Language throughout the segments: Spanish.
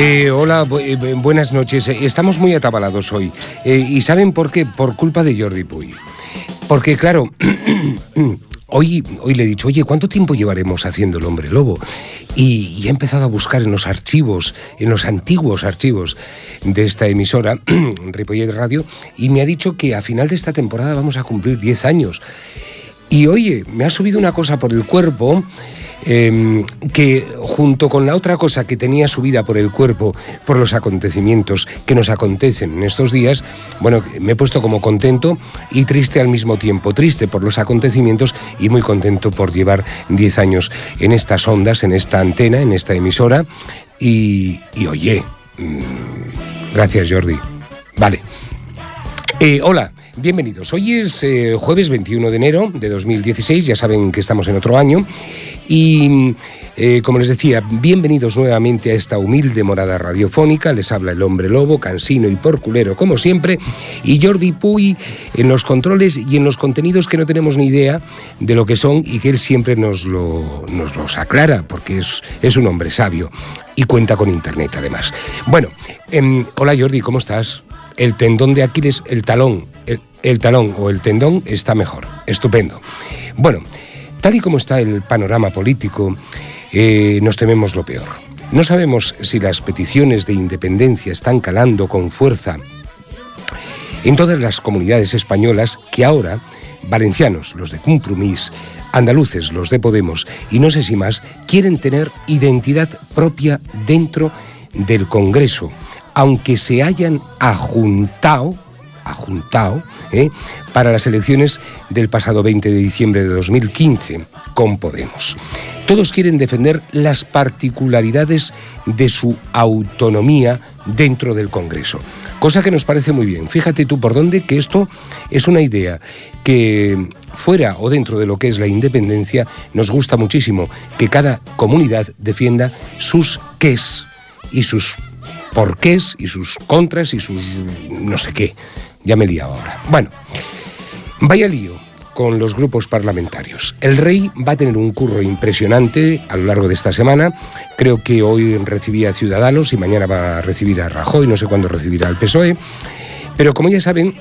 Eh, hola, eh, bu- buenas noches. Eh, Estamos muy atabalados hoy. ¿Y saben por qué? Por culpa de Jordi Puy. Porque, claro, hoy, hoy le he dicho, oye, ¿cuánto tiempo llevaremos haciendo el hombre lobo? Y, y he empezado a buscar en los archivos, en los antiguos archivos de esta emisora, Ripollet Radio, y me ha dicho que a final de esta temporada vamos a cumplir 10 años. Y oye, me ha subido una cosa por el cuerpo em, que junto con la otra cosa que tenía subida por el cuerpo por los acontecimientos que nos acontecen en estos días, bueno, me he puesto como contento y triste al mismo tiempo. Triste por los acontecimientos y muy contento por llevar 10 años en estas ondas, en esta antena, en esta emisora. Y, y oye, mm, gracias Jordi. Vale. Eh, hola, bienvenidos. Hoy es eh, jueves 21 de enero de 2016, ya saben que estamos en otro año. Y eh, como les decía, bienvenidos nuevamente a esta humilde morada radiofónica. Les habla el hombre lobo, cansino y porculero, como siempre. Y Jordi Puy en los controles y en los contenidos que no tenemos ni idea de lo que son y que él siempre nos, lo, nos los aclara, porque es, es un hombre sabio y cuenta con internet además. Bueno, em, hola Jordi, ¿cómo estás? el tendón de Aquiles, el talón, el, el talón o el tendón está mejor. Estupendo. Bueno, tal y como está el panorama político, eh, nos tememos lo peor. No sabemos si las peticiones de independencia están calando con fuerza en todas las comunidades españolas que ahora, valencianos, los de Compromís, andaluces, los de Podemos y no sé si más, quieren tener identidad propia dentro del Congreso, aunque se hayan ajuntado, ajuntado, ¿eh? para las elecciones del pasado 20 de diciembre de 2015 con Podemos. Todos quieren defender las particularidades de su autonomía dentro del Congreso, cosa que nos parece muy bien. Fíjate tú por dónde que esto es una idea que fuera o dentro de lo que es la independencia nos gusta muchísimo, que cada comunidad defienda sus qués y sus porqués y sus contras y sus no sé qué. Ya me he ahora. Bueno, vaya lío con los grupos parlamentarios. El rey va a tener un curro impresionante a lo largo de esta semana. Creo que hoy recibía a Ciudadanos y mañana va a recibir a Rajoy, no sé cuándo recibirá al PSOE. Pero como ya saben,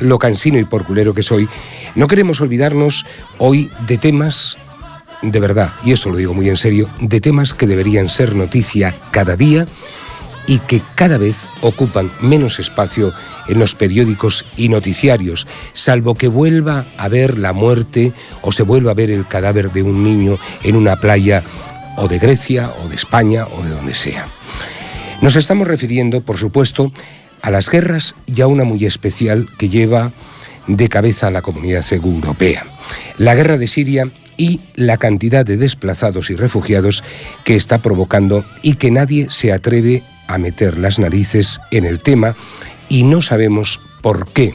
lo cansino y porculero que soy, no queremos olvidarnos hoy de temas de verdad, y esto lo digo muy en serio, de temas que deberían ser noticia cada día y que cada vez ocupan menos espacio en los periódicos y noticiarios, salvo que vuelva a ver la muerte o se vuelva a ver el cadáver de un niño en una playa o de Grecia o de España o de donde sea. Nos estamos refiriendo, por supuesto, a las guerras y a una muy especial que lleva de cabeza a la comunidad europea. La guerra de Siria y la cantidad de desplazados y refugiados que está provocando y que nadie se atreve a meter las narices en el tema y no sabemos por qué.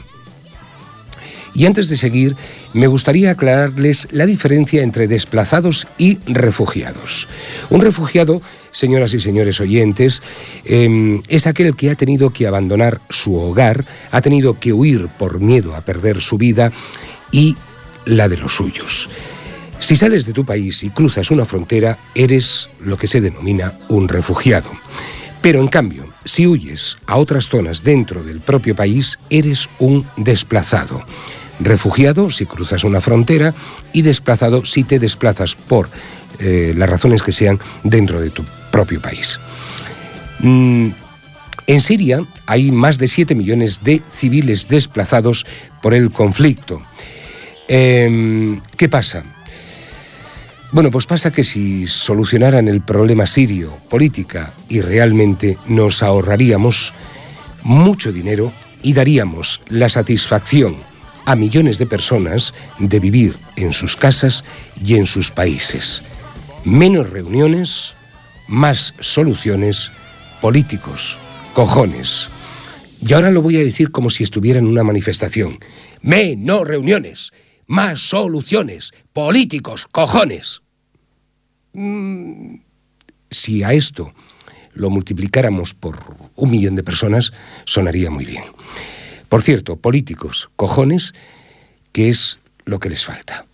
Y antes de seguir, me gustaría aclararles la diferencia entre desplazados y refugiados. Un refugiado, señoras y señores oyentes, eh, es aquel que ha tenido que abandonar su hogar, ha tenido que huir por miedo a perder su vida y la de los suyos. Si sales de tu país y cruzas una frontera, eres lo que se denomina un refugiado. Pero en cambio, si huyes a otras zonas dentro del propio país, eres un desplazado. refugiado si cruzas una frontera y desplazado si te desplazas por eh, las razones que sean dentro de tu propio país. Mm, en Siria hay más de 7 millones de civiles desplazados por el conflicto. Em, ¿Qué pasa? Bueno, pues pasa que si solucionaran el problema sirio, política, y realmente nos ahorraríamos mucho dinero y daríamos la satisfacción a millones de personas de vivir en sus casas y en sus países. Menos reuniones, más soluciones, políticos, cojones. Y ahora lo voy a decir como si estuviera en una manifestación. Menos reuniones, más soluciones, políticos, cojones. Mm, si a esto lo multiplicáramos por un millón de personas, sonaría muy bien. Por cierto, políticos, cojones, que es lo que les falta.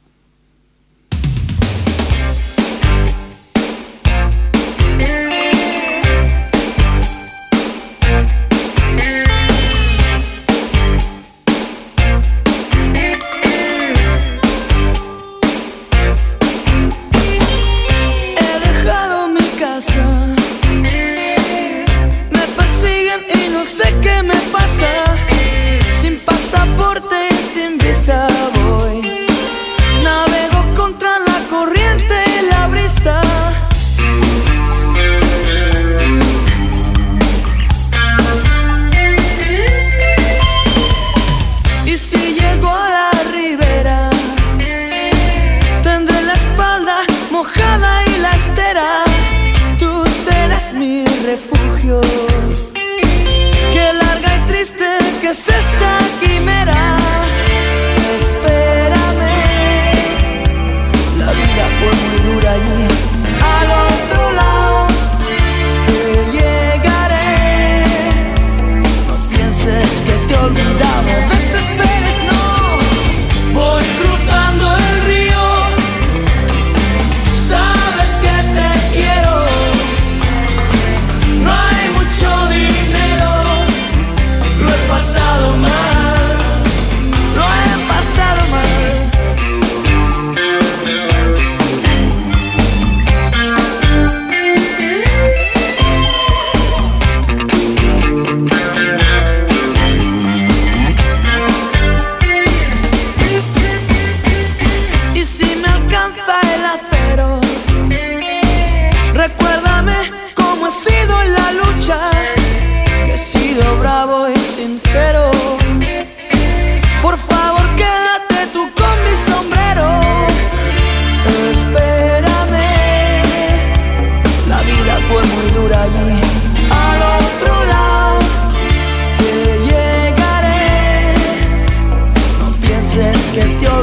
Que digo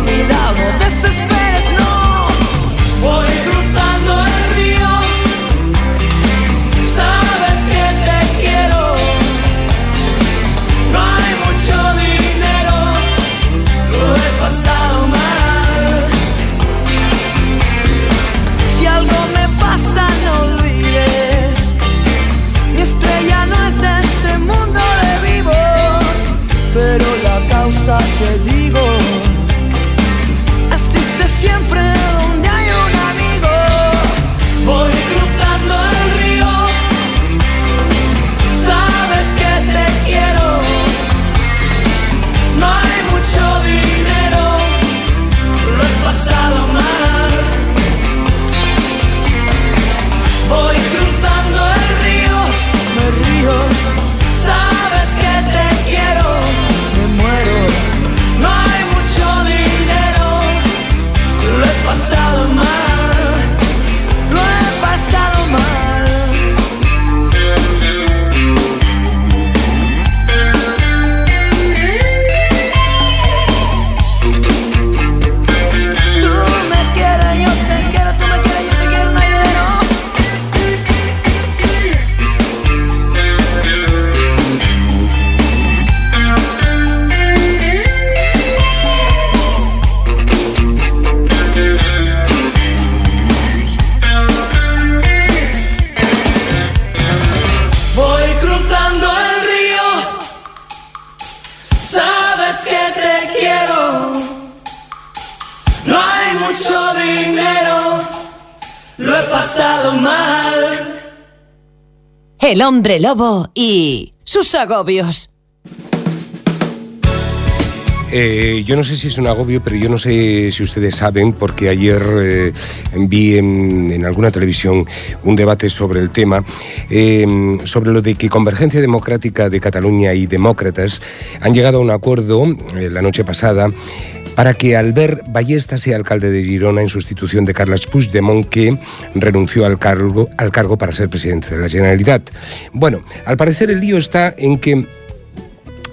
asiste siempre mucho dinero, lo he pasado mal. El hombre lobo y sus agobios. Eh, yo no sé si es un agobio, pero yo no sé si ustedes saben, porque ayer eh, vi en, en alguna televisión un debate sobre el tema, eh, sobre lo de que Convergencia Democrática de Cataluña y Demócratas han llegado a un acuerdo eh, la noche pasada para que Albert Ballesta sea alcalde de Girona en sustitución de Carles Puigdemont, que renunció al cargo, al cargo para ser presidente de la Generalitat. Bueno, al parecer el lío está en que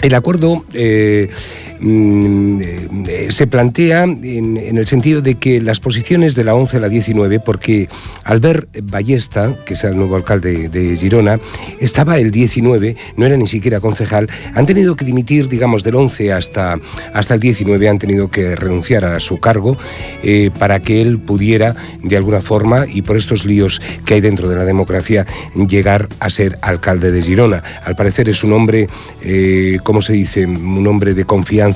el acuerdo eh, se plantea en, en el sentido de que las posiciones de la 11 a la 19, porque Albert Ballesta, que es el nuevo alcalde de Girona, estaba el 19, no era ni siquiera concejal, han tenido que dimitir, digamos, del 11 hasta, hasta el 19, han tenido que renunciar a su cargo eh, para que él pudiera, de alguna forma, y por estos líos que hay dentro de la democracia, llegar a ser alcalde de Girona. Al parecer es un hombre, eh, ¿cómo se dice? Un hombre de confianza,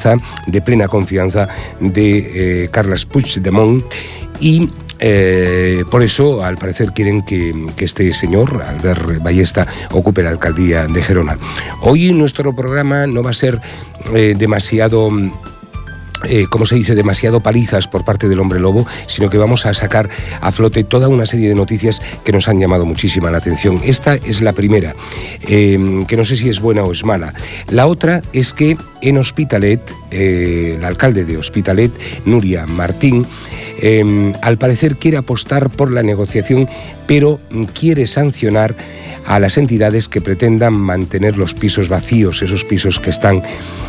de plena confianza de eh, Carles Puigdemont y eh, por eso, al parecer, quieren que, este señor, Albert Ballesta, ocupe la alcaldía de Gerona. Hoy nuestro programa no va a ser eh, demasiado eh, como se dice, demasiado palizas por parte del hombre lobo, sino que vamos a sacar a flote toda una serie de noticias que nos han llamado muchísima la atención. Esta es la primera, eh, que no sé si es buena o es mala. La otra es que en Hospitalet, eh, el alcalde de Hospitalet, Nuria Martín, eh, al parecer quiere apostar por la negociación, pero quiere sancionar a las entidades que pretendan mantener los pisos vacíos, esos pisos que están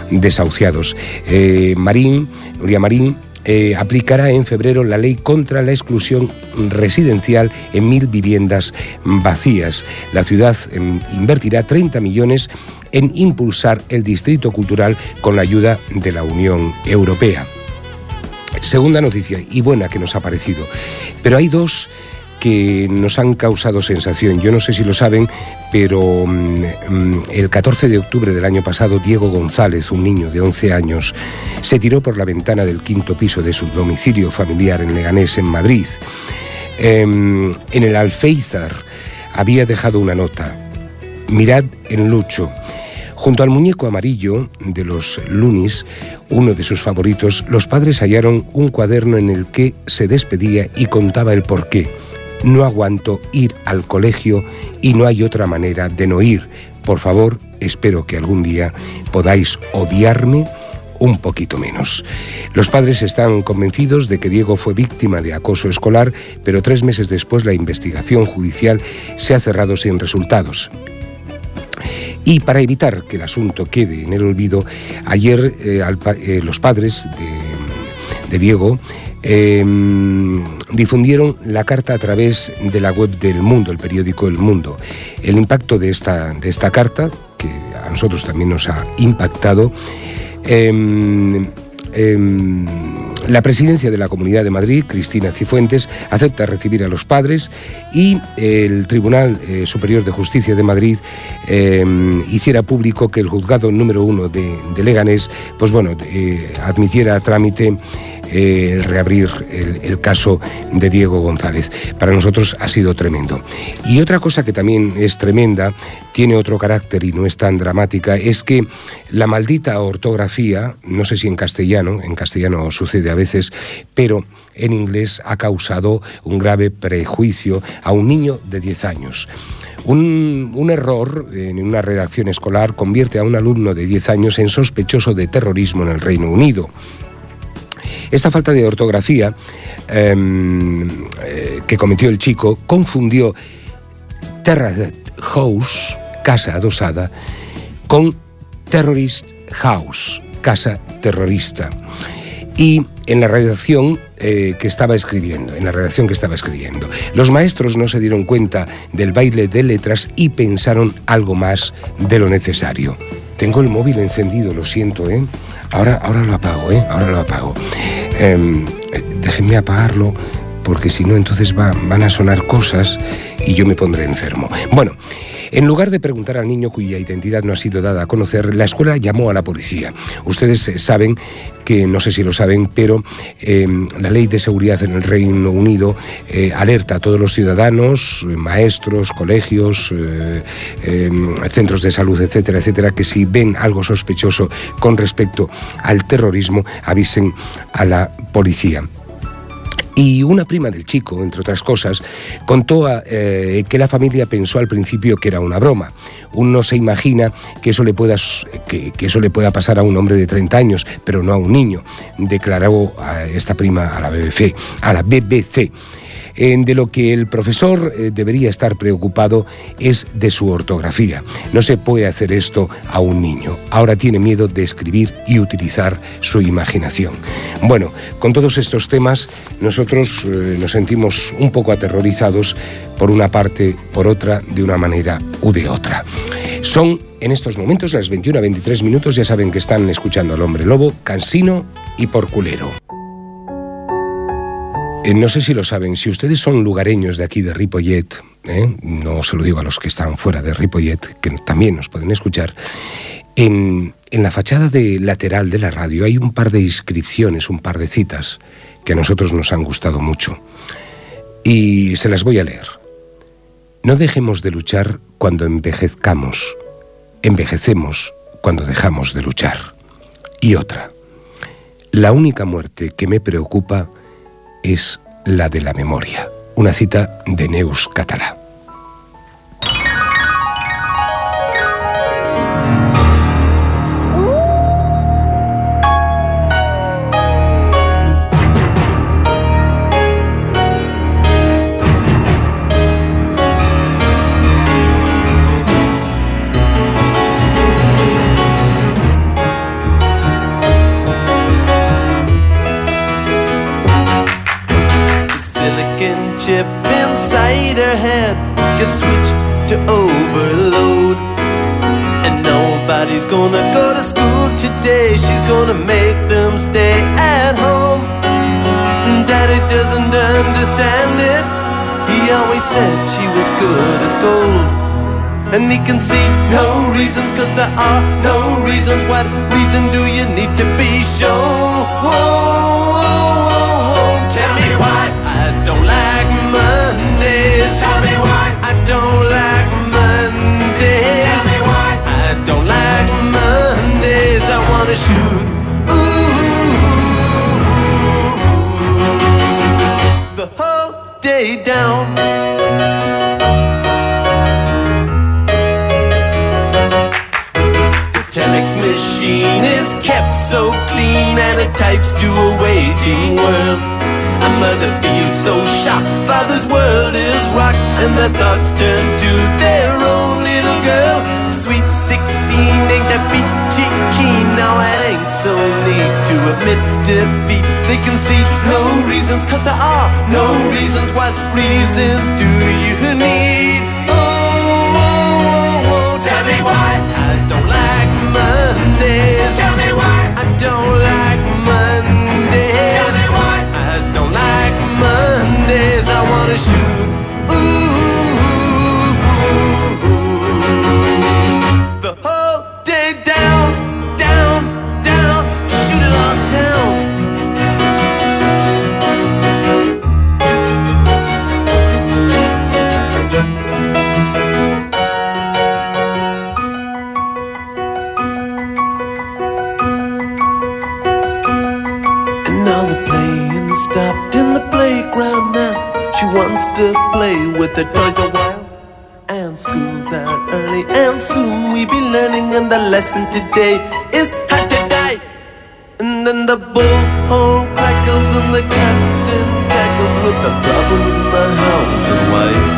desahuciados. Eh, Marín, Nuria Marín, eh, aplicará en febrero la ley contra la exclusión residencial en mil viviendas vacías. La ciudad eh, invertirá 30 millones en impulsar el distrito cultural con la ayuda de la Unión Europea. Segunda noticia, y buena que nos ha parecido, pero hay dos que nos han causado sensación. Yo no sé si lo saben, pero mmm, el 14 de octubre del año pasado, Diego González, un niño de 11 años, se tiró por la ventana del quinto piso de su domicilio familiar en Leganés, en Madrid. Eh, en el Alféizar había dejado una nota. Mirad en Lucho. Junto al muñeco amarillo de los Lunis, uno de sus favoritos, los padres hallaron un cuaderno en el que se despedía y contaba el porqué. No aguanto ir al colegio y no hay otra manera de no ir. Por favor, espero que algún día podáis odiarme un poquito menos. Los padres están convencidos de que Diego fue víctima de acoso escolar, pero tres meses después la investigación judicial se ha cerrado sin resultados. Y para evitar que el asunto quede en el olvido, ayer eh, eh, los padres de, de Diego eh, difundieron la carta a través de la web del Mundo, el periódico El Mundo. El impacto de esta, de esta carta, que a nosotros también nos ha impactado, eh, eh, la presidencia de la Comunidad de Madrid, Cristina Cifuentes, acepta recibir a los padres y el Tribunal eh, Superior de Justicia de Madrid hiciera público que el juzgado número uno de, de Leganés, pues bueno, eh, admitiera trámite el reabrir el, el, caso de Diego González. Para nosotros ha sido tremendo. Y otra cosa que también es tremenda, tiene otro carácter y no es tan dramática, es que la maldita ortografía, no sé si en castellano, en castellano sucede a veces, pero en inglés ha causado un grave prejuicio a un niño de 10 años. Un, un, error en una redacción escolar convierte a un alumno de 10 años en sospechoso de terrorismo en el Reino Unido. Esta falta de ortografía eh, eh, que cometió el chico confundió Terrace House, casa adosada, con Terrorist House, casa terrorista. Y en la redacción eh, que estaba escribiendo, en la redacción que estaba escribiendo. Los maestros no se dieron cuenta del baile de letras y pensaron algo más de lo necesario. Tengo el móvil encendido, lo siento, ¿eh? Ahora, ahora lo apago, ¿eh? Ahora lo apago. Eh, déjenme apagarlo porque si no entonces va, van a sonar cosas y yo me pondré enfermo. Bueno, En lugar de preguntar al niño cuya identidad no ha sido dada a conocer, la escuela llamó a la policía. Ustedes eh, saben que, no sé si lo saben, pero eh, la ley de seguridad en el Reino Unido eh, alerta a todos los ciudadanos, eh, maestros, colegios, eh, centros de salud, etcétera, etcétera, que si ven algo sospechoso con respecto al terrorismo, avisen a la policía. Y una prima del chico, entre otras cosas, contó eh, que la familia pensó al principio que era una broma. Uno se imagina que eso, le pueda, que, eso le pueda pasar a un hombre de 30 años, pero no a un niño, declaró esta prima a la BBC. A la BBC. Eh, de lo que el profesor eh, debería estar preocupado es de su ortografía. No se puede hacer esto a un niño. Ahora tiene miedo de escribir y utilizar su imaginación. Bueno, con todos estos temas nosotros eh, nos sentimos un poco aterrorizados por una parte, por otra, de una manera u de otra. Son en estos momentos las 21 a 23 minutos, ya saben que están escuchando al hombre lobo, cansino y porculero. Eh, no sé si lo saben, si ustedes son lugareños de aquí de Ripollet, ¿eh? no se lo digo a los que están fuera de Ripollet, que también nos pueden escuchar, en, en la fachada de lateral de la radio hay un par de inscripciones, un par de citas que a nosotros nos han gustado mucho. Y se las voy a leer. No dejemos de luchar cuando envejezcamos. Envejecemos cuando dejamos de luchar. Y otra. La única muerte que me preocupa es la de la memoria. Una cita de Neus Catalá. Chip inside her head gets switched to overload. And nobody's gonna go to school today. She's gonna make them stay at home. And Daddy doesn't understand it. He always said she was good as gold. And he can see no reasons, cause there are no reasons. What reason do you need to be shown? Don't like Mondays. Tell me why I don't like Mondays. I wanna shoot. Ooh, the whole day down. The telex machine is kept so clean and it types to a waiting world. Mother feels so shocked, father's world is rocked, and their thoughts turn to their own little girl. Sweet 16 ain't that peachy keen, now it ain't so neat to admit defeat. They can see no reasons, cause there are no reasons. What reasons do you need? To play with the toys a while. And school's out early, and soon we be learning. And the lesson today is how to die. And then the bullhorn crackles, and the captain tackles with the problems in the house and wife.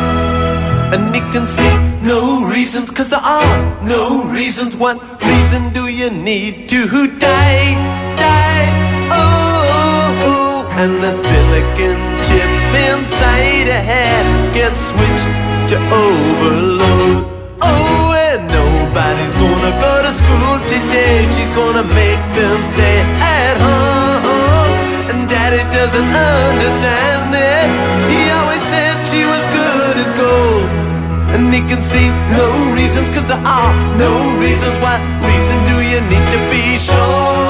And he can see no reasons, cause there are no reasons. What reason do you need to die? Die, oh, oh, oh. And the silicon chip inside her head gets switched to overload. Oh, and nobody's gonna go to school today. She's gonna make them stay at home. And daddy doesn't understand it. He always said she was good as gold. And he can see no reasons, cause there are no reasons. Why reason do you need to be shown?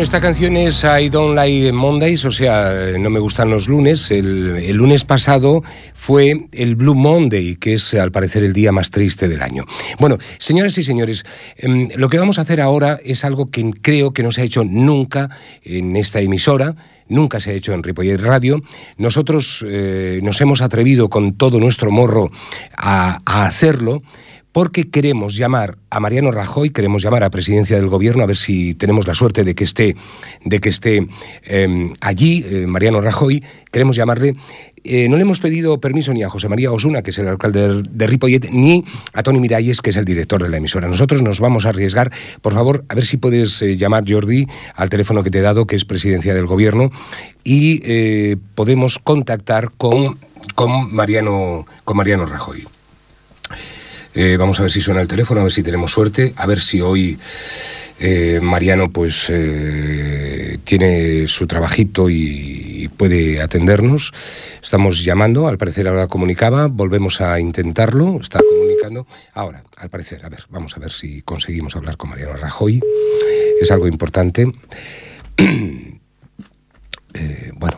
Esta canción es I Don't Like Mondays, o sea, no me gustan los lunes. El, lunes pasado fue el Blue Monday, que es al parecer el día más triste del año. Bueno, señoras y señores, em, lo que vamos a hacer ahora es algo que creo que no se ha hecho nunca en esta emisora. Nunca se ha hecho en Ripollet Radio. Nosotros eh, nos hemos atrevido con todo nuestro morro a hacerlo porque queremos llamar a Mariano Rajoy, queremos llamar a Presidencia del Gobierno, a ver si tenemos la suerte de que esté, de que esté eh, allí, eh, Mariano Rajoy, queremos llamarle. Eh, no le hemos pedido permiso ni a José María Osuna, que es el alcalde de, Ripollet, ni a Tony Miralles, que es el director de la emisora. Nosotros nos vamos a arriesgar. Por favor, a ver si puedes eh, llamar, Jordi, al teléfono que te he dado, que es Presidencia del Gobierno, y podemos contactar con, con, Mariano, con Mariano Rajoy. Eh, vamos a ver si suena el teléfono, a ver si tenemos suerte, a ver si hoy eh, Mariano pues eh, tiene su trabajito y, y puede atendernos. Estamos llamando, al parecer ahora comunicaba, volvemos a intentarlo, está comunicando. Ahora, al parecer, a ver, vamos a ver si conseguimos hablar con Mariano Rajoy. Es algo importante. Bueno,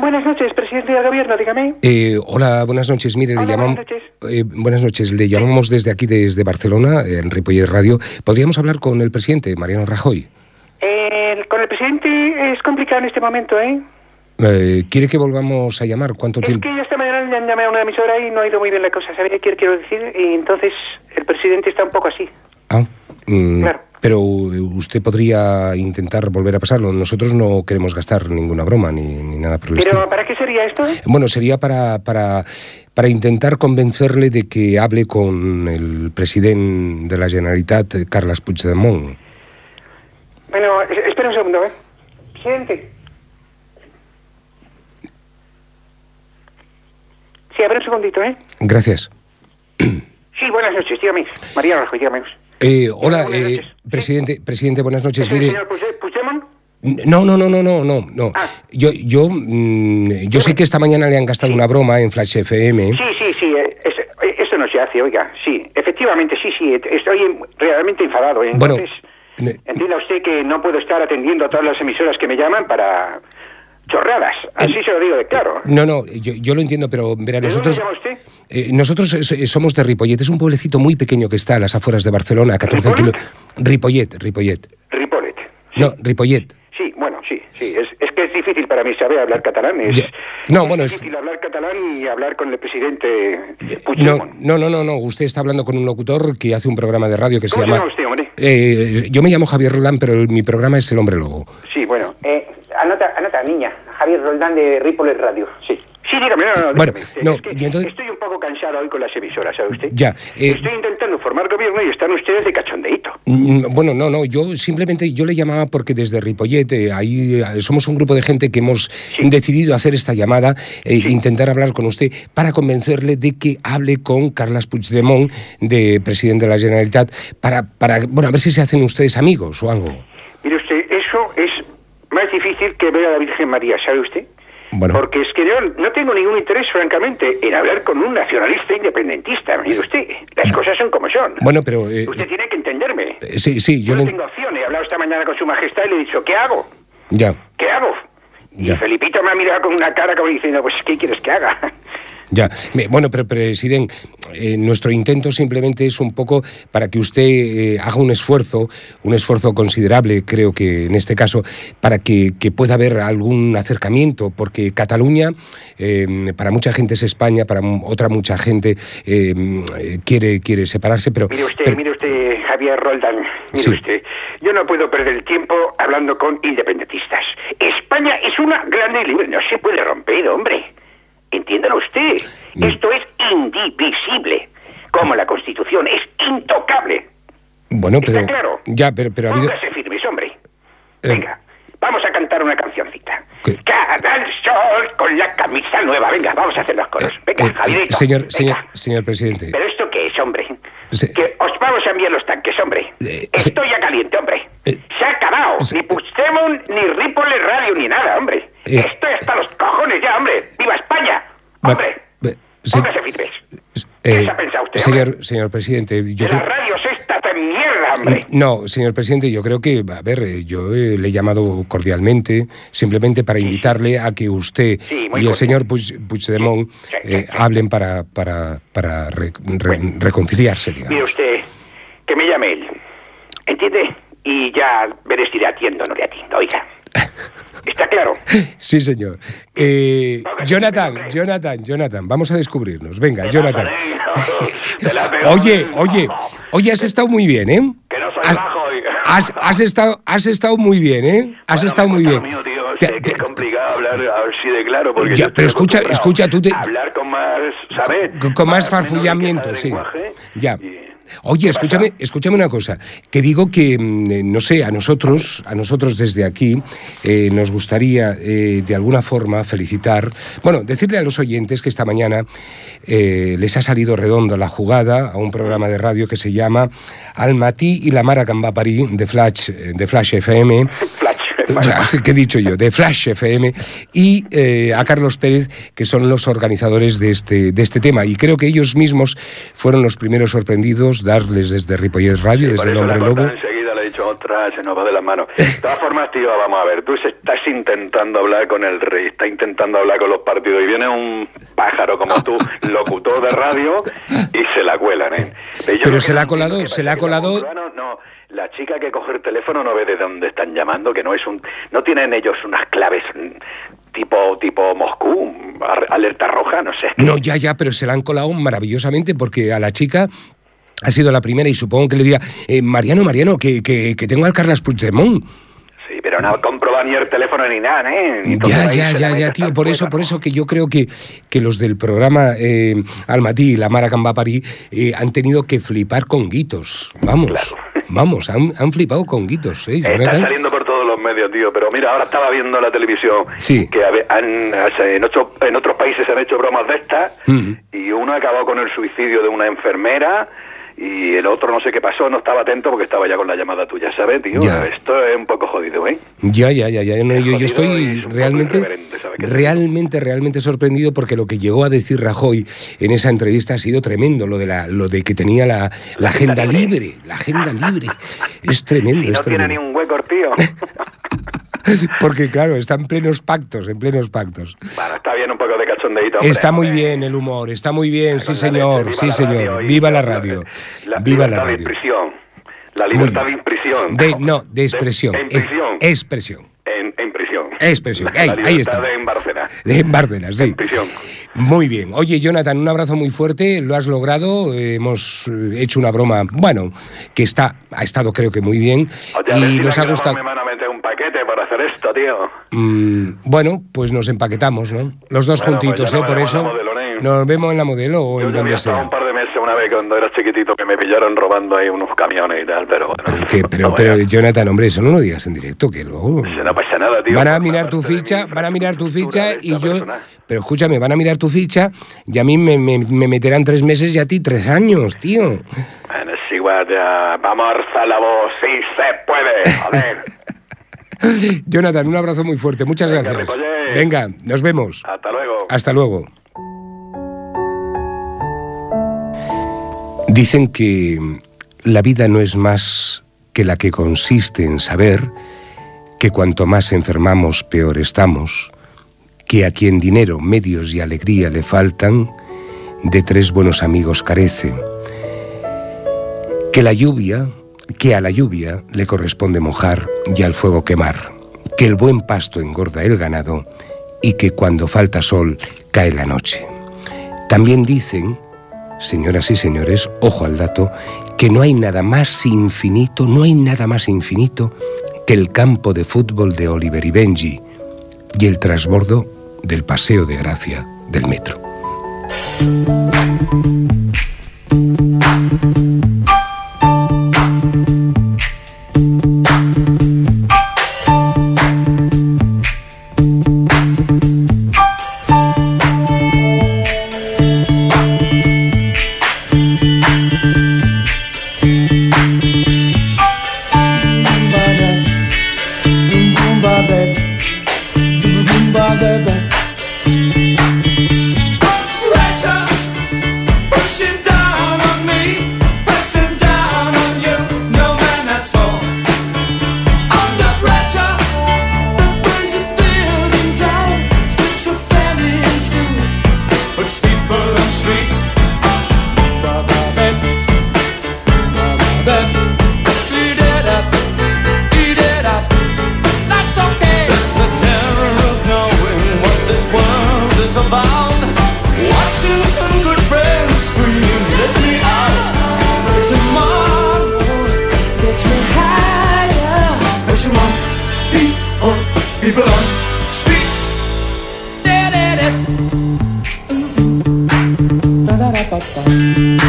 Buenas noches, presidente del gobierno, dígame. Eh, hola, buenas noches. Mire, le Hola, llamamos. buenas noches. eh, buenas noches. Le llamamos desde aquí, desde Barcelona, eh, en Ripollet Radio. ¿Podríamos hablar con el presidente, Mariano Rajoy? Eh, con el presidente es complicado en este momento, ¿eh? Eh, ¿Quiere que volvamos a llamar? ¿Cuánto Es tiempo? que yo esta mañana le han llamado a una emisora y no ha ido muy bien la cosa, ¿sabía qué quiero decir? Y entonces el presidente está un poco así. Ah, mm, Claro. Pero usted podría intentar volver a pasarlo. Nosotros no queremos gastar ninguna broma ni, ni nada por el Pero estilo. ¿para qué sería esto? Bueno, sería para, para, para intentar convencerle de que hable con el presidente de la Generalitat, Carles Puigdemont. Bueno, es- espera un segundo, ¿eh? Presidente. Sí, a ver un segundito, ¿eh? Gracias. Sí, buenas noches, dígame. María Rajoy, dígame. Eh, hola, eh, presidente, presidente, buenas noches. ¿Es el Mire, señor Puigde- Puigdemont? no, no, no, no, no, no, no. Ah. Yo, yo, mm, yo sé que esta mañana le han gastado una broma en Flash FM. Sí, sí, sí, eh, es- eh, esto no se hace, oiga, sí, efectivamente, sí, sí, eh, estoy realmente enfadado. Bueno, Entonces, ne- entienda usted que no puedo estar atendiendo a todas las emisoras que me llaman para chorradas, así se lo digo de claro. No, no, yo, yo lo entiendo, pero verá, ¿De nosotros. dónde llama usted? eh, nosotros eh, so- somos de Ripollet, es un pueblecito muy pequeño que está a las afueras de Barcelona, a 14 ¿Ripollet? kilómetros. Ripollet, Ripollet. Ripollet. Sí. No, Ripollet. Sí, bueno, sí, sí, es, es que es difícil para mí saber hablar catalán. Es. No, bueno, es- difícil hablar catalán y hablar con el presidente No, Puigdemont. no, no, no, no. Usted está hablando con un locutor que hace un programa de radio que se ¿Cómo se llama. llama usted, hombre? Eh, yo me llamo Javier Roland, pero el- mi programa es El Hombre Lobo. Sí, bueno. Eh, anota, anota, niña. Javier Roldán de Ripollet Radio. Sí. Sí, dígame, no, no, no, Bueno, dígame no, Es que y entonces- Estoy un poco cansado hoy con las emisoras, ¿sabe usted? Ya, eh, Estoy intentando formar gobierno y están ustedes de cachondeíto. Mm, Bueno, no, no, yo simplemente yo le llamaba porque desde Ripollet, eh, ahí eh, somos un grupo de gente que hemos decidido hacer esta llamada e intentar hablar con usted para convencerle de que hable con Carles Puigdemont, de presidente de la Generalitat, para, para, bueno, a ver si se hacen ustedes amigos o algo. Mire usted, eso es más difícil que ver a la Virgen María, ¿sabe usted? Bueno. Porque es que yo no tengo ningún interés, francamente, en hablar con un nacionalista independentista. Mire usted, las cosas son como son. Bueno, pero... eh, Usted tiene que entenderme. eh, sí, sí, yo Yo no le... tengo opción. He hablado esta mañana con su majestad y le he dicho, ¿qué hago? Ya. ¿Qué hago? Ya. Y Felipito me ha mirado con una cara como diciendo, pues, ¿qué quieres que haga? Ya, bueno, pero presidente, eh, nuestro intento simplemente es un poco para que usted eh, haga un esfuerzo, un esfuerzo considerable, creo que en este caso, para que, que pueda haber algún acercamiento, porque Cataluña eh, para mucha gente es España, para otra mucha gente eh, quiere, quiere separarse, pero... Mire usted, pero- mire usted, Javier Roldán, mire Sí. usted, yo no puedo perder el tiempo hablando con independentistas. España es una grande y libre, no se puede romper, hombre. Entiéndalo usted. Mm. Esto es indivisible. Como la Constitución es intocable. bueno, ¿Está pero... claro? Ya, pero, pero ha habido... Póngase firmes, hombre. Eh. Venga, vamos a cantar una cancioncita. ¿Qué? Cada sol con la camisa nueva. Venga, vamos a hacer los coros. Venga, Eh, eh, Javierito. señor, venga. señor, señor presidente. ¿Pero esto qué es, hombre? Que os vamos a enviar los tanques, hombre. Eh, Estoy ya caliente, hombre. Eh, Se ha acabado. Ni Puigdemont, ni Ripple Radio, ni nada, hombre. Eh, Estoy hasta los cojones ya, hombre. ¡Viva España! Hombre, póngase firmes. Eh, ¿Qué se ha pensado usted, señor, señor presidente, yo las radios estas de mierda, hombre. No, señor presidente, yo creo que, a ver, eh, yo eh, le he llamado cordialmente, simplemente para invitarle a que usted Sí, y el cordial. señor Puig- Puigdemont Sí, sí, eh, sí. hablen para, para, para re- re- reconciliarse, Mire digamos. usted, que me llame él. ¿Entiende? Y ya veré si le atiendo o no le atiendo, oiga. ¿Está claro? Sí, señor. Eh, Jonathan. Jonathan, Jonathan, vamos a descubrirnos. Venga, ¿Qué Jonathan. la. Oye, oye, oye, has estado muy bien, ¿eh? Que no soy Has, bajo, has, has estado, has estado muy bien, ¿eh? Has Bueno, estado muy bien. lo mío, tío, Te- sé que te- es complicado hablar así de claro porque Ya, pero escucha- escucha, tú te- hablar con más, ¿sabes? con, con más farfullamiento, sí. Ya. y- Oye, ¿Qué escúchame, escúchame una cosa, que digo que, mm, eh, no sé, a nosotros, a nosotros desde aquí, eh, nos gustaría eh, de alguna forma felicitar, bueno, decirle a los oyentes que esta mañana eh, les ha salido redondo la jugada a un programa de radio que se llama Al matí y la Mara Cambà Parí de Flash, de Flash FM, Flash. ¿Qué he dicho yo? De Flash FM y eh, a Carlos Pérez, que son los organizadores de este, de este tema. Y creo que ellos mismos fueron los primeros sorprendidos, darles desde Ripollet Radio, Por desde el Hombre Lobo. enseguida le he dicho otra, se nos va de las manos. De todas formas, tío, vamos a ver, tú estás intentando hablar con el rey, estás intentando hablar con los partidos y viene un pájaro como tú, locutor de radio, y se la cuelan, ¿eh? Pero se la ha colado, se la ha colado- No, la chica que coge el teléfono no ve de dónde están llamando, que no es un... No tienen ellos unas claves mm, tipo tipo Moscú, alerta roja, no sé. No, ya, ya, pero se la han colado maravillosamente porque a la chica ha sido la primera y supongo que le diga, eh, Mariano, Mariano, que, que, que tengo al Carlas Puigdemont. Sí, pero no comproba ni el teléfono ni nada, ¿eh? Ni Ya, ya, ya, ya, tío. Por eso, por eso que yo creo que, que los del programa eh, Almatí y la Mara Cambà Parí eh, han tenido que flipar con guitos. Vamos, vamos, han, han flipado con guitos, ¿eh? Está Jonathan? saliendo por todos los medios, tío. Pero mira, ahora estaba viendo la televisión Sí. que han- en, ocho- en otros países se han hecho bromas de estas Mm. y uno acabó con el suicidio de una enfermera y el otro no sé qué pasó, no estaba atento porque estaba ya con la llamada tuya, ¿sabes, tío? Ya. Esto es un poco jodido, ¿eh? Ya, ya, ya, ya. no, yo, estoy es realmente, realmente, realmente sorprendido porque lo que llegó a decir Rajoy en esa entrevista ha sido tremendo, lo de la, lo de que tenía la, la agenda libre, la agenda libre. Es tremendo, es no tiene tremendo. ni un hueco, tío. Porque claro, están plenos pactos, en plenos pactos. bueno, está bien un poco de cachondeíto. hombre, Está muy bien el humor, está muy bien, sí señor, sí la señor. Viva la radio. La Viva la libertad de radio. La libertad de bien. impresión. De, no, de expresión. En eh, prisión. expresión. En, en prisión. Expresión. La, Ahí- la ahí está. de en. De Bárcenas, sí. En prisión. Muy bien. Oye, Jonathan, un abrazo muy fuerte. Lo has logrado. hemos hecho una broma, bueno, que está, ha estado creo que muy bien. Oye, y nos ha gustado. Hacer esto, tío. Mm, bueno, pues nos empaquetamos, ¿no? Los dos Bueno, pues juntitos, ya ¿eh? nos Por eso. modelo, ¿no? Nos vemos en la modelo o Yo en donde estado un sea. par de meses una vez cuando era chiquitito que me pillaron robando ahí unos camiones y tal, pero bueno. Pero, que, pero, no, pero. Jonathan, hombre, eso no lo digas en directo, que luego. No pasa nada, tío. Van a mirar tu ficha, van a mirar tu ficha y yo. persona. Pero escúchame, van a mirar tu ficha y a mí me, me- me meterán tres meses y a ti tres años, tío. Bueno, es igual, ya. Vamos a la voz, sí se puede, joder. Jonathan, un abrazo muy fuerte. Muchas gracias. Venga, nos vemos. Hasta luego. Hasta luego. Dicen que la vida no es más que la que consiste en saber que cuanto más enfermamos, peor estamos, que a quien dinero, medios y alegría le faltan, de tres buenos amigos carece, que la lluvia, que a la lluvia le corresponde mojar y al fuego quemar, que el buen pasto engorda el ganado y que cuando falta sol cae la noche. También dicen, señoras y señores, ojo al dato, que no hay nada más infinito, no hay nada más infinito que el campo de fútbol de Oliver y Benji y el transbordo del Paseo de Gracia del metro. Thank you.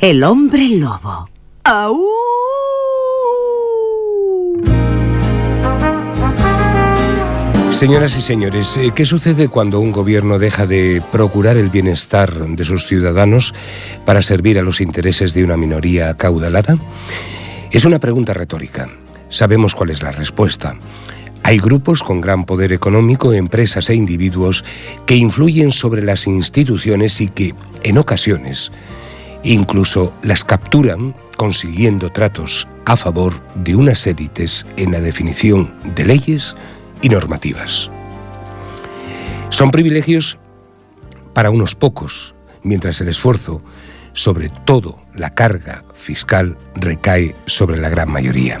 El hombre lobo. ¡Aú! Señoras y señores, eh, ¿qué sucede cuando un gobierno deja de procurar el bienestar de sus ciudadanos para servir a los intereses de una minoría acaudalada? Es una pregunta retórica. Sabemos cuál es la respuesta. Hay grupos con gran poder económico, empresas e individuos que influyen sobre las instituciones y que, en ocasiones, Incluso las capturan consiguiendo tratos a favor de unas élites en la definición de leyes y normativas. Son privilegios para unos pocos, mientras el esfuerzo, sobre todo la carga fiscal, recae sobre la gran mayoría.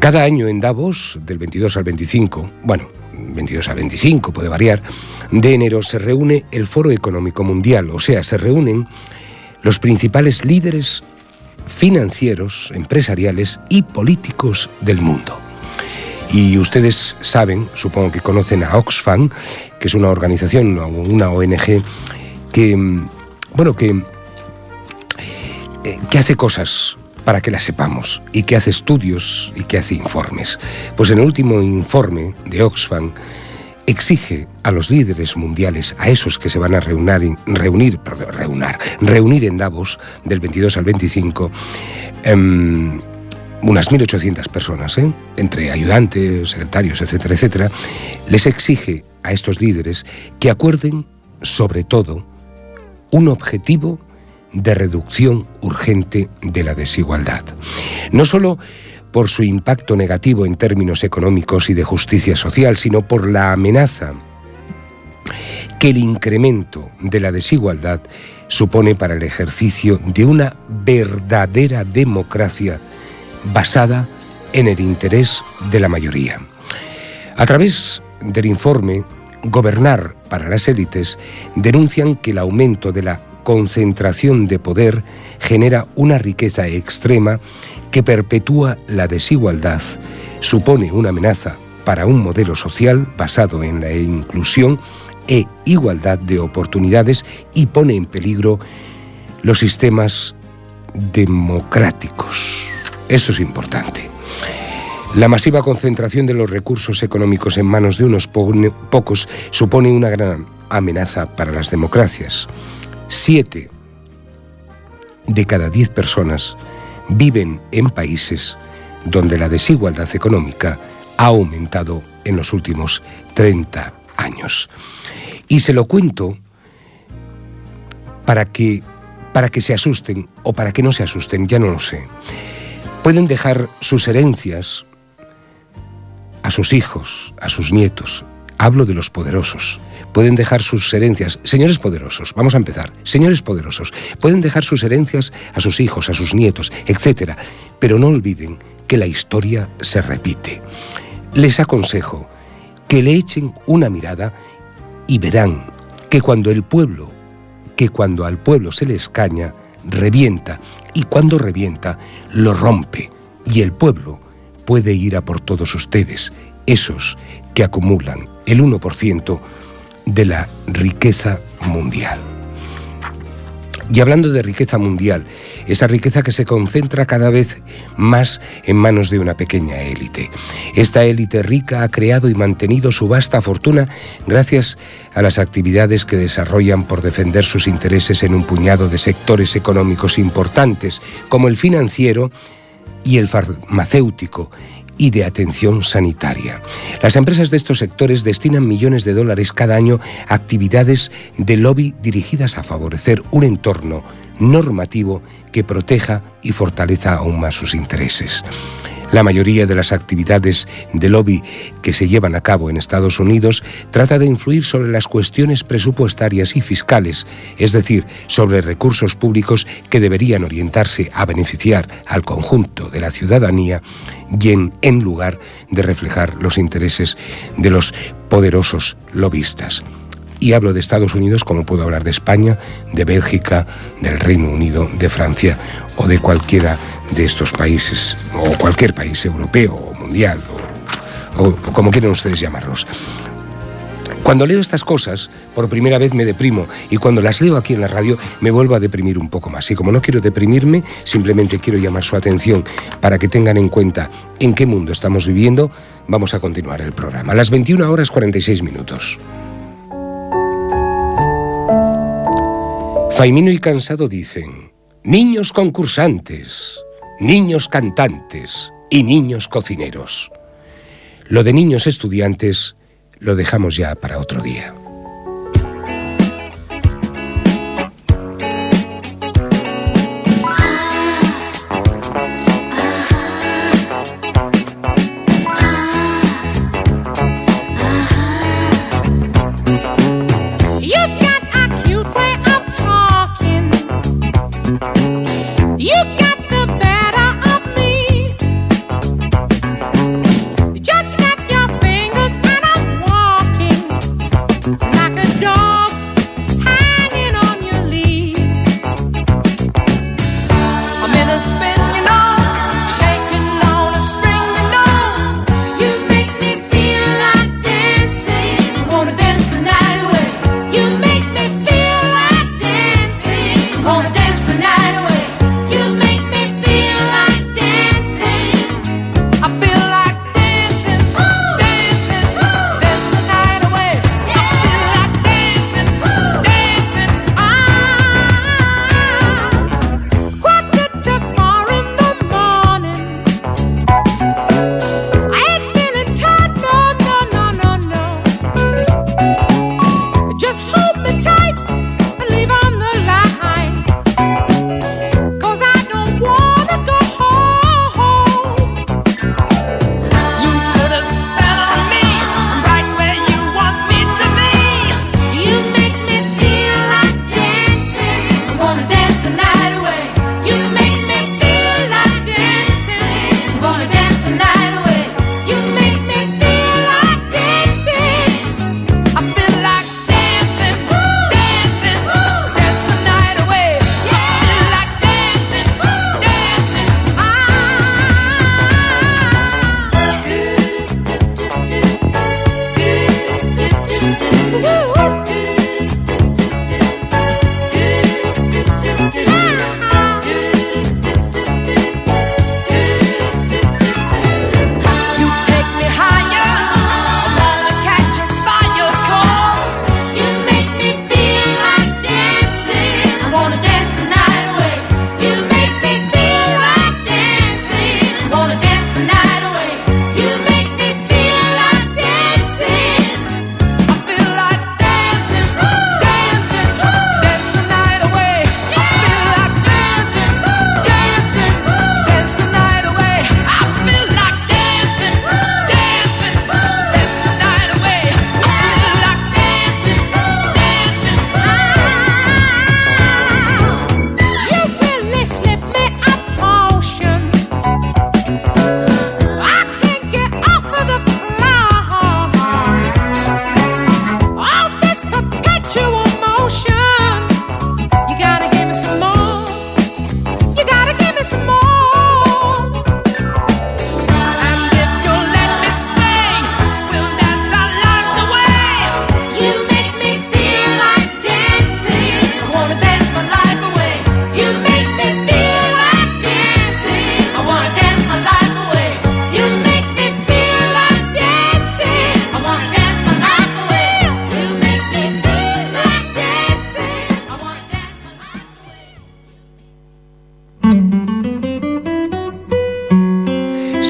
Cada año en Davos, del 22 al 25, bueno, 22 al 25 puede variar, de enero se reúne el Foro Económico Mundial, o sea, se reúnen los principales líderes financieros, empresariales y políticos del mundo. Y ustedes saben, supongo que conocen a Oxfam, que es una organización, una ONG, que, mm, bueno, que, eh, que hace cosas para que las sepamos y que hace estudios y que hace informes. Pues en el último informe de Oxfam exige a los líderes mundiales, a esos que se van a reunir, reunir, reunir en Davos del 22 al 25, em, unas 1.800 personas, ¿eh? entre ayudantes, secretarios, etcétera, etcétera, les exige a estos líderes que acuerden, sobre todo, un objetivo de reducción urgente de la desigualdad. No solo por su impacto negativo en términos económicos y de justicia social, sino por la amenaza que el incremento de la desigualdad supone para el ejercicio de una verdadera democracia basada en el interés de la mayoría. A través del informe Gobernar para las élites, denuncian que el aumento de la concentración de poder genera una riqueza extrema que perpetúa la desigualdad, supone una amenaza para un modelo social basado en la inclusión e igualdad de oportunidades y pone en peligro los sistemas democráticos. Eso es importante. La masiva concentración de los recursos económicos en manos de unos po pocos supone una gran amenaza para las democracias. Siete de cada diez personas viven en países donde la desigualdad económica ha aumentado en los últimos 30 años. Y se lo cuento para que, para que se asusten o para que no se asusten, ya no lo sé. Pueden dejar sus herencias a sus hijos, a sus nietos. Hablo de los poderosos. Pueden dejar sus herencias. Señores poderosos, vamos a empezar. Señores poderosos, pueden dejar sus herencias a sus hijos, a sus nietos, etc. Pero no olviden que la historia se repite. Les aconsejo que le echen una mirada y verán que cuando el pueblo, que cuando al pueblo se le escaña, revienta y cuando revienta, lo rompe y el pueblo puede ir a por todos ustedes, esos que acumulan el 1% de la riqueza mundial. Y hablando de riqueza mundial, esa riqueza que se concentra cada vez más en manos de una pequeña élite. Esta élite rica ha creado y mantenido su vasta fortuna gracias a las actividades que desarrollan por defender sus intereses en un puñado de sectores económicos importantes, como el financiero y el farmacéutico y de atención sanitaria. Las empresas de estos sectores destinan millones de dólares cada año a actividades de lobby dirigidas a favorecer un entorno normativo que proteja y fortaleza aún más sus intereses. La mayoría de las actividades de lobby que se llevan a cabo en Estados Unidos trata de influir sobre las cuestiones presupuestarias y fiscales, es decir, sobre recursos públicos que deberían orientarse a beneficiar al conjunto de la ciudadanía y en, en lugar de reflejar los intereses de los poderosos lobistas. Y hablo de Estados Unidos como puedo hablar de España, de Bélgica, del Reino Unido, de Francia o de cualquiera de estos países, o cualquier país europeo o mundial, o, como quieran ustedes llamarlos. Cuando leo estas cosas, por primera vez me deprimo y cuando las leo aquí en la radio me vuelvo a deprimir un poco más. Y como no quiero deprimirme, simplemente quiero llamar su atención para que tengan en cuenta en qué mundo estamos viviendo, vamos a continuar el programa. Las 21 horas 46 minutos. Faimino y Cansado dicen, niños concursantes, niños cantantes y niños cocineros. Lo de niños estudiantes lo dejamos ya para otro día.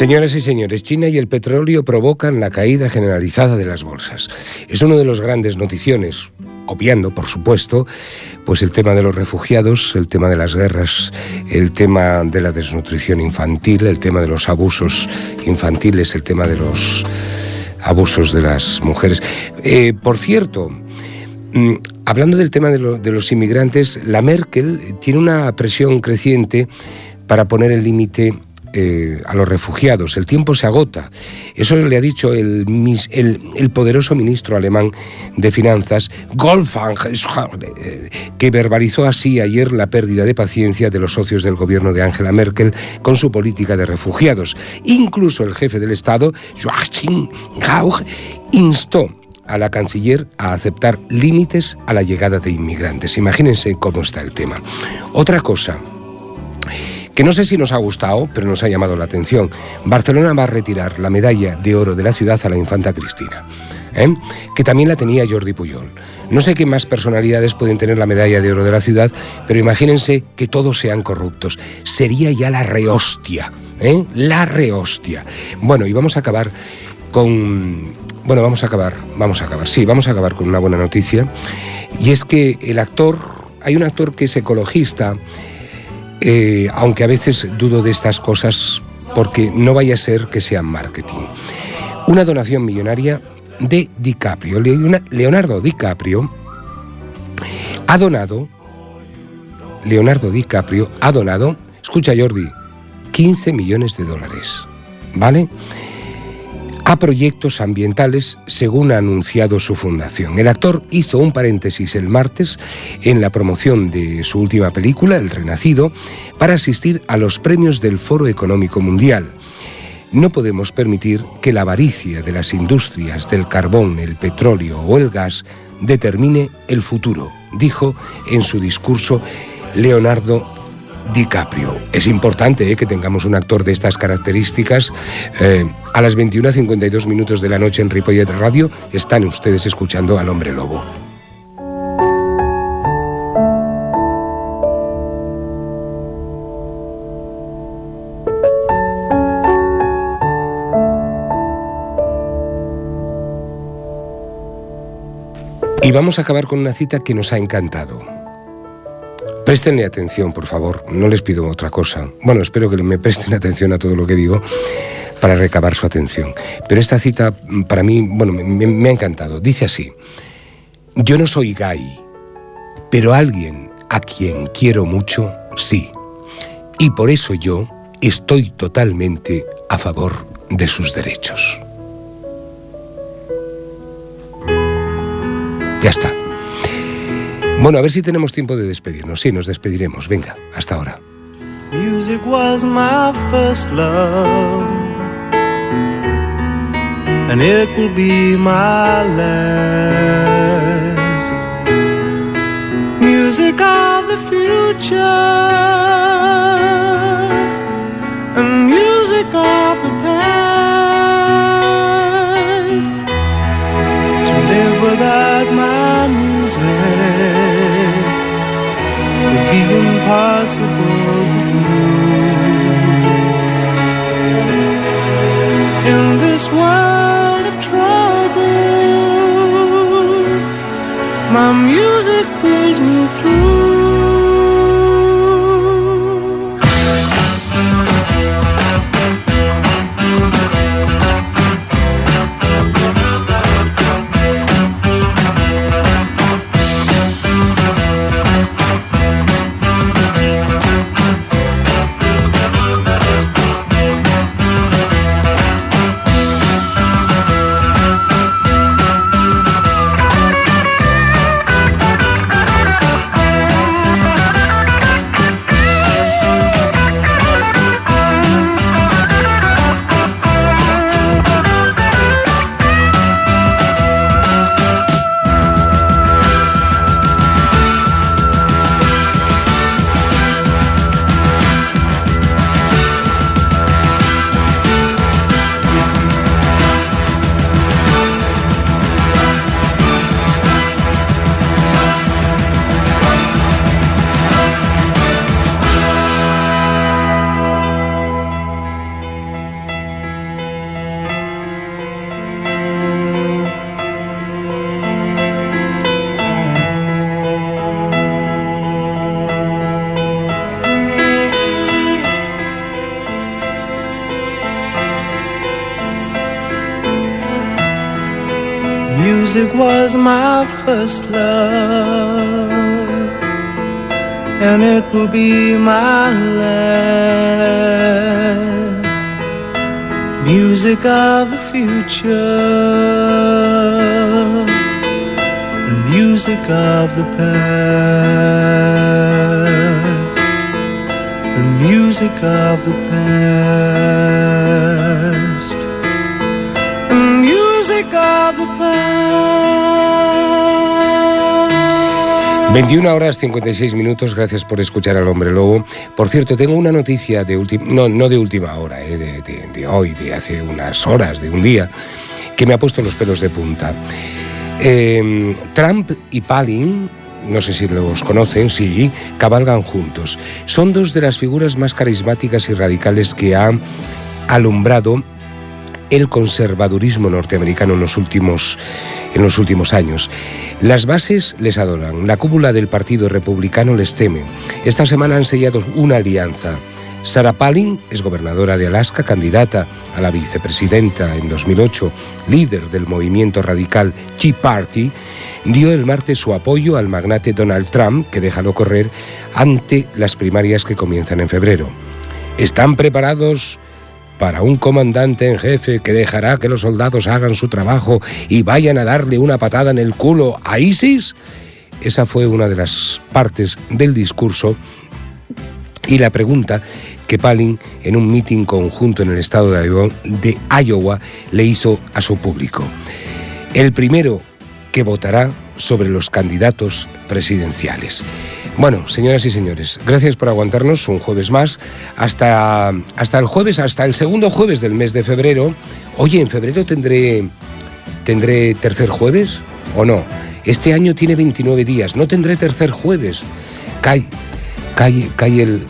Señoras y señores, China y el petróleo provocan la caída generalizada de las bolsas. Es uno de los grandes noticiones, obviando, por supuesto, pues el tema de los refugiados, el tema de las guerras, el tema de la desnutrición infantil, el tema de los abusos infantiles, el tema de los abusos de las mujeres. Eh, por cierto, mm, hablando del tema de, lo- de los inmigrantes, la Merkel tiene una presión creciente para poner el límite eh, a los refugiados. El tiempo se agota. Eso le ha dicho el, el- poderoso ministro alemán de Finanzas, Schäuble, eh, que verbalizó así ayer la pérdida de paciencia de los socios del gobierno de Angela Merkel con su política de refugiados. Incluso el jefe del Estado, Joachim Gauch, instó a la canciller a aceptar límites a la llegada de inmigrantes. Imagínense cómo está el tema. Otra cosa, que no sé si nos ha gustado, pero nos ha llamado la atención. Barcelona va a retirar la medalla de oro de la ciudad a la infanta Cristina. ¿eh? que también la tenía Jordi Puyol. No sé qué más personalidades pueden tener la medalla de oro de la ciudad, pero imagínense que todos sean corruptos. Sería ya la rehostia, ¿eh? la rehostia. Bueno, y vamos a acabar con... Bueno, vamos a acabar, vamos a acabar, sí, vamos a acabar con una buena noticia. Y es que el actor, hay un actor que es ecologista, eh, aunque a veces dudo de estas cosas porque no vaya a ser que sean marketing. Una donación millonaria de DiCaprio. Leona- Leonardo DiCaprio ha donado, Leonardo DiCaprio ha donado, escucha Jordi, 15 millones de dólares, ¿vale? A proyectos ambientales, según ha anunciado su fundación. El actor hizo un paréntesis el martes en la promoción de su última película, El Renacido, para asistir a los premios del Foro Económico Mundial. No podemos permitir que la avaricia de las industrias del carbón, el petróleo o el gas determine el futuro, dijo en su discurso Leonardo DiCaprio. Es importante eh, que tengamos un actor de estas características. Eh, a las 21.52 minutos de la noche en Ripollet Radio están ustedes escuchando al hombre lobo. Y vamos a acabar con una cita que nos ha encantado. Préstenle atención, por favor. No les pido otra cosa. Bueno, espero que me presten atención a todo lo que digo para recabar su atención. Pero esta cita, mm, para mí, bueno, me- me ha encantado. Dice así, yo no soy gay, pero alguien a quien quiero mucho, sí. Y por eso yo estoy totalmente a favor de sus derechos. Ya está. Bueno, a ver si tenemos tiempo de despedirnos. Sí, nos despediremos. Venga, hasta ahora. Music was my first love, and it will be my last. Music of the future, and music of the past. To live without my would be impossible to do. In this world of troubles, my music pulls me through. My first love, and it will be my last. Music of the future, and music of the past, the music of the past, 21 horas 56 minutos, gracias por escuchar al hombre lobo. Por cierto, tengo una noticia de última, no, no de última hora, eh, de, de- hoy, de hace unas horas, de un día, que me ha puesto los pelos de punta. Eh, Trump y Palin, no sé si los conocen, sí, cabalgan juntos. Son dos de las figuras más carismáticas y radicales que ha alumbrado el conservadurismo norteamericano en los últimos, en los últimos años. Las bases les adoran, la cúpula del Partido Republicano les teme. Esta semana han sellado una alianza. Sarah Palin es gobernadora de Alaska, candidata a la vicepresidenta en 2008, líder del movimiento radical Tea Party, dio el martes su apoyo al magnate Donald Trump, que déjalo correr, ante las primarias que comienzan en febrero. ¿Están preparados para un comandante en jefe que dejará que los soldados hagan su trabajo y vayan a darle una patada en el culo a ISIS? Esa fue una de las partes del discurso y la pregunta que Palin en un mitin conjunto en el estado de Iowa, le hizo a su público. El primero que votará sobre los candidatos presidenciales. Bueno, señoras y señores, gracias por aguantarnos un jueves más. Hasta, hasta el jueves, hasta el segundo jueves del mes de febrero. Oye, en febrero tendré, tendré tercer jueves o no. Este año tiene 29 días, no tendré tercer jueves. Cae, cae, cae el...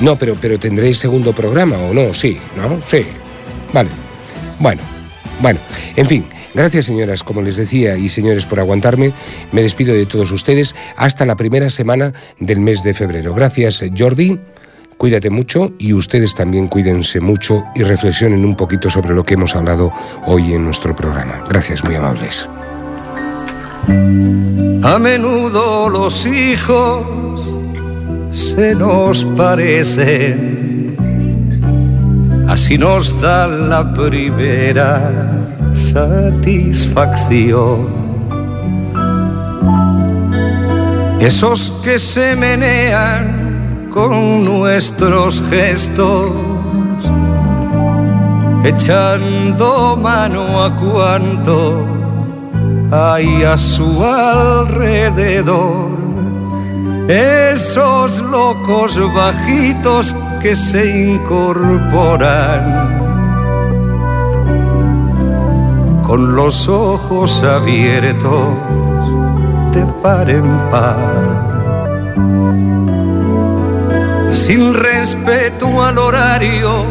no, pero, pero tendré segundo programa o no, sí, ¿no? Sí. Vale. Bueno, bueno, en fin, gracias señoras, como les decía, y señores por aguantarme. Me despido de todos ustedes hasta la primera semana del mes de febrero. Gracias, Jordi. Cuídate mucho y ustedes también cuídense mucho y reflexionen un poquito sobre lo que hemos hablado hoy en nuestro programa. Gracias, muy amables. A menudo los hijos se nos parecen, así nos da la primera satisfacción. Esos que se menean con nuestros gestos, echando mano a cuanto hay a su alrededor. Esos locos bajitos que se incorporan con los ojos abiertos de par en par. Sin respeto al horario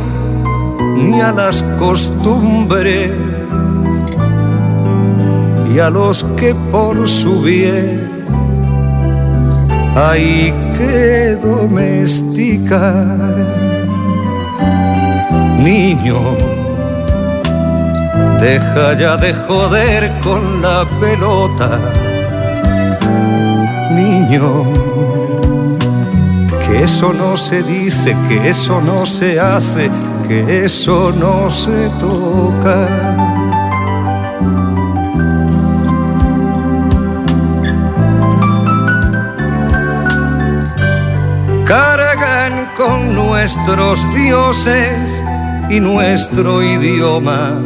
ni a las costumbres y a los que por su bien hay que domesticar. Niño, deja ya de joder con la pelota. Niño, que eso no se dice, que eso no se hace, que eso no se toca. cargan con nuestros dioses y nuestro idioma